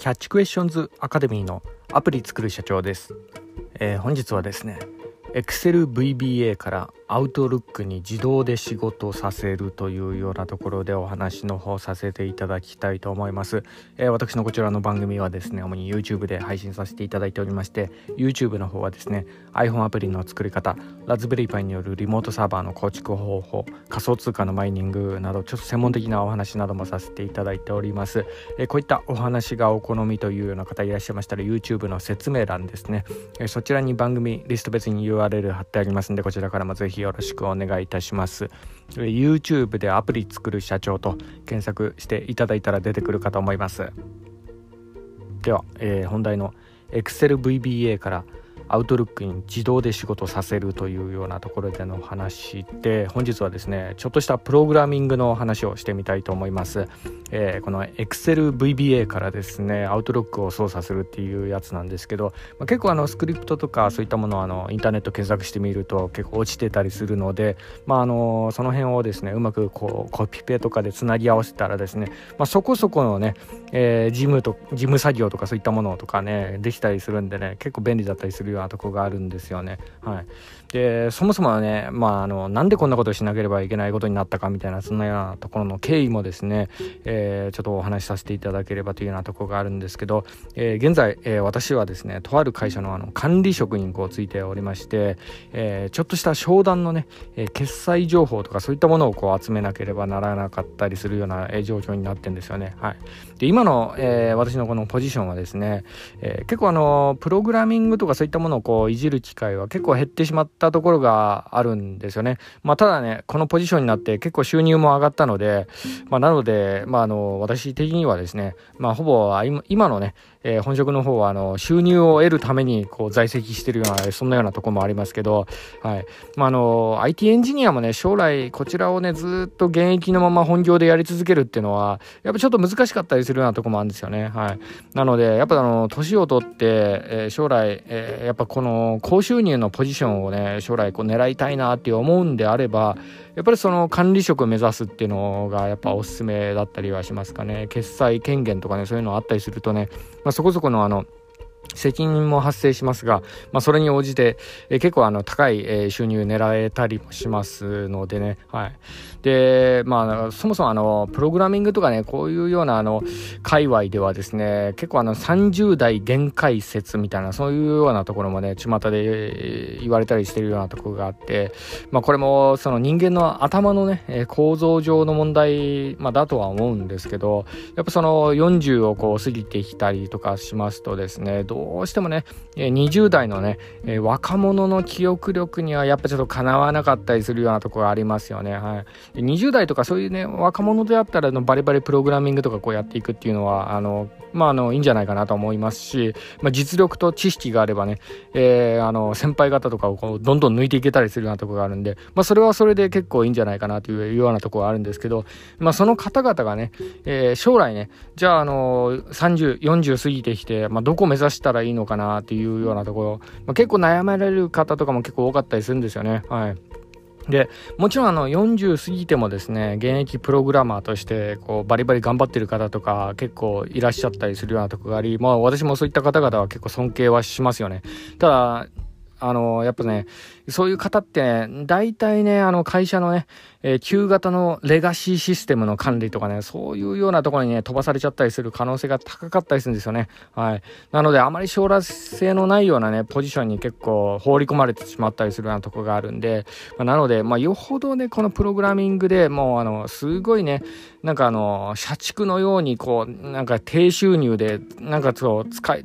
キャッチクエスチョンズアカデミーのアプリ作る社長です、えー、本日はですね Excel VBA からアウトルックに自動で仕事させるというようなところでお話の方させていただきたいと思います、えー、私のこちらの番組はですね主に YouTube で配信させていただいておりまして YouTube の方はですね iPhone アプリの作り方ラズベリーパイによるリモートサーバーの構築方法仮想通貨のマイニングなどちょっと専門的なお話などもさせていただいております、えー、こういったお話がお好みというような方いらっしゃいましたら YouTube の説明欄ですね、えー、そちらに番組リスト別に URL 貼ってありますんでこちらからもぜひよろしくお願いいたします。YouTube でアプリ作る社長と検索していただいたら出てくるかと思います。では、えー、本題の ExcelVBA から「アウトルックに自動で仕事させるというようなところでの話で本日はですねちょっとしたプログラミングの話をしてみたいと思います、えー、この ExcelVBA からですねアウトロックを操作するっていうやつなんですけど、まあ、結構あのスクリプトとかそういったものをあのインターネット検索してみると結構落ちてたりするので、まあ、あのその辺をですねうまくこうコピペとかでつなぎ合わせたらですね、まあ、そこそこのね、えー、事務と事務作業とかそういったものとかねできたりするんでね結構便利だったりするようなとこがあるんですよね。はい、でそもそもはね、まあ、あのなんでこんなことをしなければいけないことになったかみたいなそんなようなところの経緯もですね、えー、ちょっとお話しさせていただければというようなとこがあるんですけど、えー、現在、えー、私はですねとある会社のあの管理職にこうついておりまして、えちょっとした商談のね、え決済情報とかそういったものをこう集めなければならなかったりするような、え状況になってるんですよね。はい、で今の、え私のこのポジションはですね、え結構あのプログラミングとかそういったものをこういじる機会は結構減ってしまったところがあるんですよね。まあ、ただね、このポジションになって結構収入も上がったので、まあ、なので、まあ、あの、私的にはですね、まあ、ほぼ今のね、えー、本職の方はあの収入を得るためにこう在籍してるようなそんなようなとこもありますけど、はい。まあ、の IT エンジニアもね将来こちらをねずっと現役のまま本業でやり続けるっていうのはやっぱちょっと難しかったりするようなとこもあるんですよね。はい、なのでやっぱあの年を取って、えー、将来、えー、やっぱこの高収入のポジションをね将来こう狙いたいなって思うんであればやっぱりその管理職を目指すっていうのがやっぱおすすめだったりはしますかね。決済権限とかねそういうのあったりするとね、ま、まそこそこのあの責任も発生しますが、まあ、それに応じて、え、結構あの高い、え、収入狙えたりもしますのでね、はい。で、まあ、そもそもあの、プログラミングとかね、こういうようなあの、界隈ではですね、結構あの、30代限界説みたいな、そういうようなところもね、巷で言われたりしてるようなところがあって、まあ、これも、その人間の頭のね、構造上の問題、まあ、だとは思うんですけど、やっぱその40をこう過ぎてきたりとかしますとですね、どうどうしてもね、20代のね、若者の記憶力にはやっぱちょっとかなわなかったりするようなところがありますよね。はい。20代とかそういうね、若者であったらのバリバリプログラミングとかこうやっていくっていうのは、あの、まあ、あの、いいんじゃないかなと思いますし、まあ、実力と知識があればね、えー、あの、先輩方とかをこう、どんどん抜いていけたりするようなところがあるんで、まあ、それはそれで結構いいんじゃないかなというようなところがあるんですけど、まあ、その方々がね、えー、将来ね、じゃあ、あの、30、40過ぎてきて、まあ、どこ目指したたらいいのかなっていうようなところ、まあ、結構悩まれる方とかも結構多かったりするんですよね。はい。でもちろんあの40過ぎてもですね現役プログラマーとしてこうバリバリ頑張ってる方とか結構いらっしゃったりするようなとこがあり、まあ、私もそういった方々は結構尊敬はしますよねただあの、やっぱね、そういう方ってね、大体ね、あの会社のね、えー、旧型のレガシーシステムの管理とかね、そういうようなところにね、飛ばされちゃったりする可能性が高かったりするんですよね。はい。なので、あまり将来性のないようなね、ポジションに結構放り込まれてしまったりするようなとこがあるんで、まあ、なので、まあ、よほどね、このプログラミングでもう、あの、すごいね、なんかあの、社畜のように、こう、なんか低収入で、なんかそう、使い、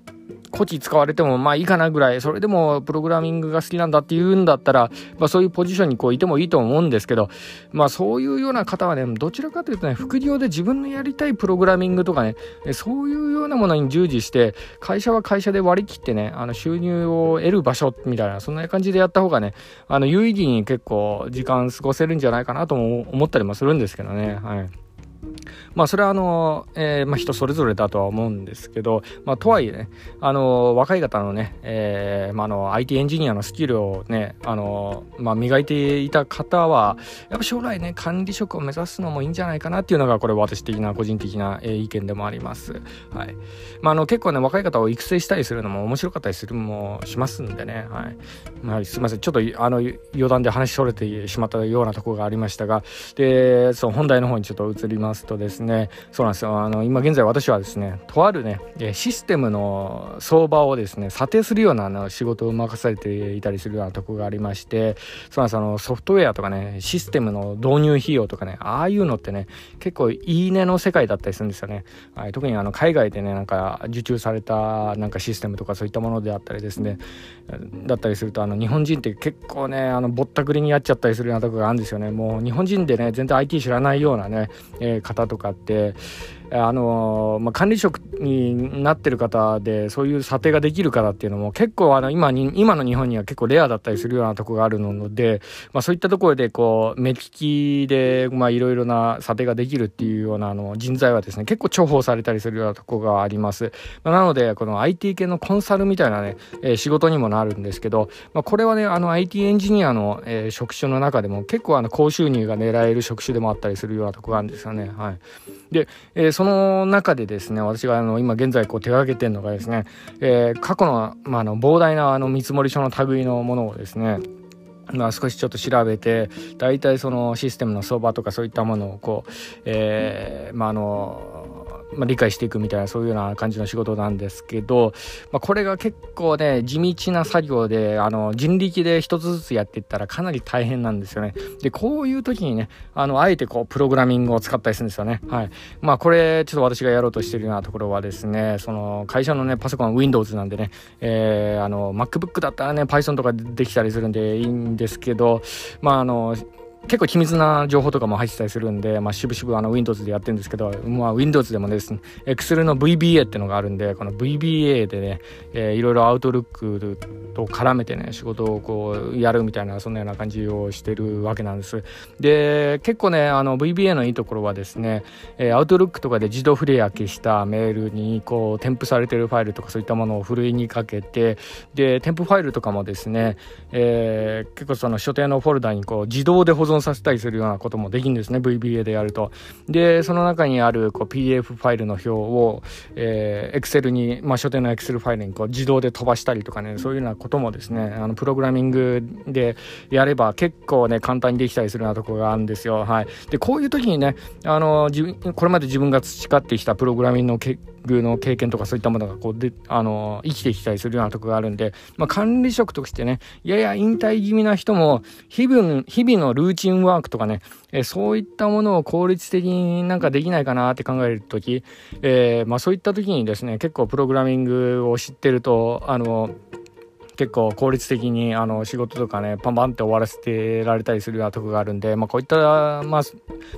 コチ使われてもまあいいかなぐらい、それでもプログラミングが好きなんだっていうんだったら、まあそういうポジションにこういてもいいと思うんですけど、まあそういうような方はね、どちらかというとね、副業で自分のやりたいプログラミングとかね、そういうようなものに従事して、会社は会社で割り切ってね、あの収入を得る場所みたいな、そんな感じでやった方がね、あの有意義に結構時間過ごせるんじゃないかなとも思ったりもするんですけどね、はい。まあそれはあの、えー、まあ人それぞれだとは思うんですけど、まあとはいえね、あの、若い方のね、えー、まああの、IT エンジニアのスキルをね、あの、まあ磨いていた方は、やっぱ将来ね、管理職を目指すのもいいんじゃないかなっていうのが、これ私的な個人的な、えー、意見でもあります。はい。まああの、結構ね、若い方を育成したりするのも面白かったりするもしますんでね、はい。まあすいません、ちょっとあの、余談で話それてしまったようなところがありましたが、で、そう、本題の方にちょっと移りますとですね、そうなんですよ。あの、今現在私はですね、とあるね、システムの相場をですね、査定するようなあの仕事を任されていたりするようなとこがありまして、そうなんですあの、ソフトウェアとかね、システムの導入費用とかね、ああいうのってね、結構いいねの世界だったりするんですよね。はい、特にあの、海外でね、なんか受注されたなんかシステムとかそういったものであったりですね、だったりすると、あの、日本人って結構ね、あの、ぼったくりにやっちゃったりするようなとこがあるんですよね。もう日本人でね、全然 IT 知らないようなね、えー、方とかって、あのまあ、管理職になってる方でそういう査定ができる方っていうのも結構あの今に今の日本には結構レアだったりするようなとこがあるので、まあ、そういったところでこう目利きでいろいろな査定ができるっていうようなあの人材はですね結構重宝されたりするようなとこがあります、まあ、なのでこの IT 系のコンサルみたいなね、えー、仕事にもなるんですけど、まあ、これはねあの IT エンジニアの、えー、職種の中でも結構あの高収入が狙える職種でもあったりするようなとこがあるんですよね。はい。で、えー、その中でですね、私があの今現在こう手がけてるのがですね、えー、過去の,、まあ、あの膨大なあの見積書の類のものをですね、まあ、少しちょっと調べて大体そのシステムの相場とかそういったものをこう、えー、まああのまあ、理解していくみたいなそういうような感じの仕事なんですけど、まあ、これが結構ね地道な作業であの人力で一つずつやっていったらかなり大変なんですよね。でこういう時にねあのあえてこうプログラミングを使ったりするんですよね。はい。まあこれちょっと私がやろうとしてるようなところはですねその会社のねパソコン Windows なんでね、えー、あの MacBook だったらね Python とかできたりするんでいいんですけどまああの結構機密な情報とかも入ってたりするんで、まあ、しぶしぶあの Windows でやってるんですけど、まあ、Windows でもですね、Excel の VBA ってのがあるんで、この VBA でね、えー、いろいろアウトルックと絡めてね、仕事をこう、やるみたいな、そんなような感じをしてるわけなんです。で、結構ね、あの VBA のいいところはですね、えー、アウトルックとかで自動フレア消したメールに、こう、添付されてるファイルとかそういったものをふるいにかけて、で、添付ファイルとかもですね、えー、結構その所定のフォルダにこう、自動で保存存させたりするようなこともできるんですね VBA でやると。でその中にあるこう PDF ファイルの表を、えー、Excel に、まあ、所定の Excel ファイルにこう自動で飛ばしたりとかねそういうようなこともですねあのプログラミングでやれば結構ね簡単にできたりするようなところがあるんですよ。はい。でこういう時にねあの自分これまで自分が培ってきたプログラミングの結グの経験とかそういったものがこうであの生きてきたりするようなところがあるんで、まあ、管理職としてねやや引退気味な人も日々日々のルーチンワークとかね、えそういったものを効率的になんかできないかなって考える時、えー、まあ、そういった時にですね結構プログラミングを知ってるとあの結構効率的にあの仕事とかねパンパンって終わらせてられたりするようなとこがあるんで、まあ、こういった、まあ、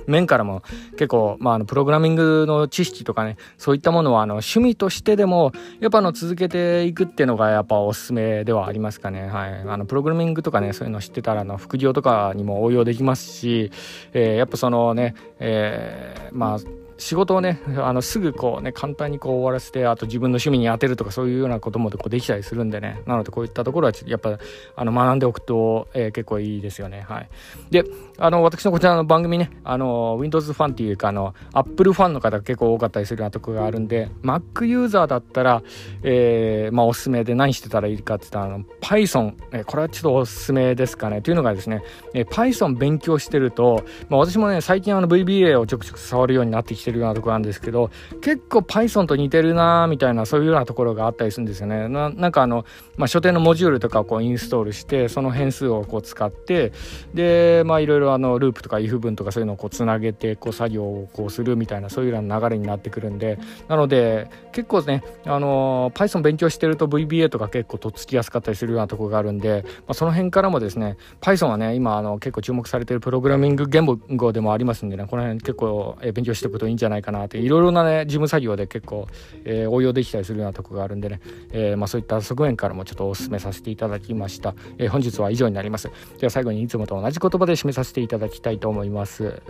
面からも結構、まあ、あのプログラミングの知識とかねそういったものはあの趣味としてでもやっぱあの続けていくっていうのがやっぱおすすめではありますかね、はい、あのプログラミングとかねそういうの知ってたらあの副業とかにも応用できますし、えー、やっぱそのね、えー、まあ仕事をねあのすぐこうね簡単にこう終わらせてあと自分の趣味に当てるとかそういうようなこともこうできたりするんでね。なのでこういったところはやっぱあの学んでおくと、えー、結構いいですよね。はい。であの私のこちらの番組ねあの Windows ファンっていうかあの Apple ファンの方が結構多かったりするようなとこがあるんで Mac ユーザーだったら、えー、まあおすすめで何してたらいいかって言ったらあの Python、えー、これはちょっとおすすめですかね。というのがですね、えー、Python 勉強してると、まあ、私もね最近あの VBA をちょくちょく触るようになってきてしてるようなところなんですけど結構 Python と似てるなみたいなそういうようなところがあったりするんですよね。ななんかあの、まあ、所定のモジュールとかをこうインストールしてその変数をこう使ってでまあいろいろあのループとか if 文とかそういうのをこうつなげてこう作業をこうするみたいなそういうような流れになってくるんでなので結構ねあの Python 勉強してると VBA とか結構とっつきやすかったりするようなところがあるんで、まあ、その辺からもですね Python はね今あの結構注目されてるプログラミング言語でもありますんでねこの辺結構勉強しておくといいじゃないかなって。いろいろなね事務作業で結構、えー、応用できたりするようなとこがあるんでね、えー、まあ、そういった側面からもちょっとお勧めさせていただきました、えー、本日は以上になります。では最後にいつもと同じ言葉で締めさせていただきたいと思います。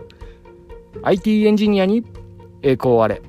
IT エンジニアに栄光あれ。